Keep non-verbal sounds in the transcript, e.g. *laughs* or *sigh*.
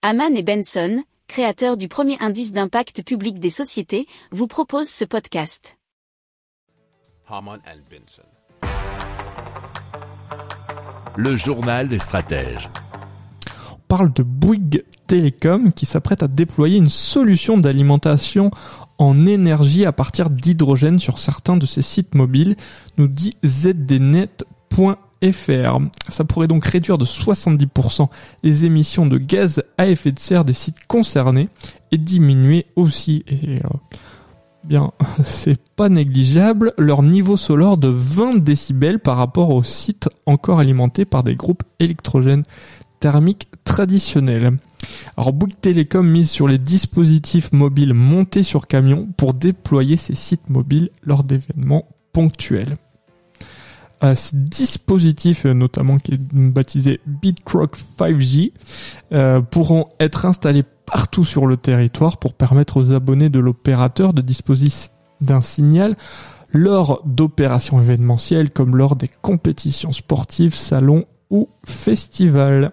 Haman et Benson, créateurs du premier indice d'impact public des sociétés, vous proposent ce podcast. Haman and Benson. Le journal des stratèges. On parle de Bouygues Télécom qui s'apprête à déployer une solution d'alimentation en énergie à partir d'hydrogène sur certains de ses sites mobiles, nous dit Ça pourrait donc réduire de 70% les émissions de gaz à effet de serre des sites concernés et diminuer aussi, et euh, bien, *laughs* c'est pas négligeable, leur niveau sonore de 20 décibels par rapport aux sites encore alimentés par des groupes électrogènes thermiques traditionnels. Alors Bouygues Télécom mise sur les dispositifs mobiles montés sur camion pour déployer ces sites mobiles lors d'événements ponctuels. Euh, ces dispositifs, euh, notamment qui est baptisé BitCroc 5G, euh, pourront être installés partout sur le territoire pour permettre aux abonnés de l'opérateur de disposer d'un signal lors d'opérations événementielles comme lors des compétitions sportives, salons ou festivals.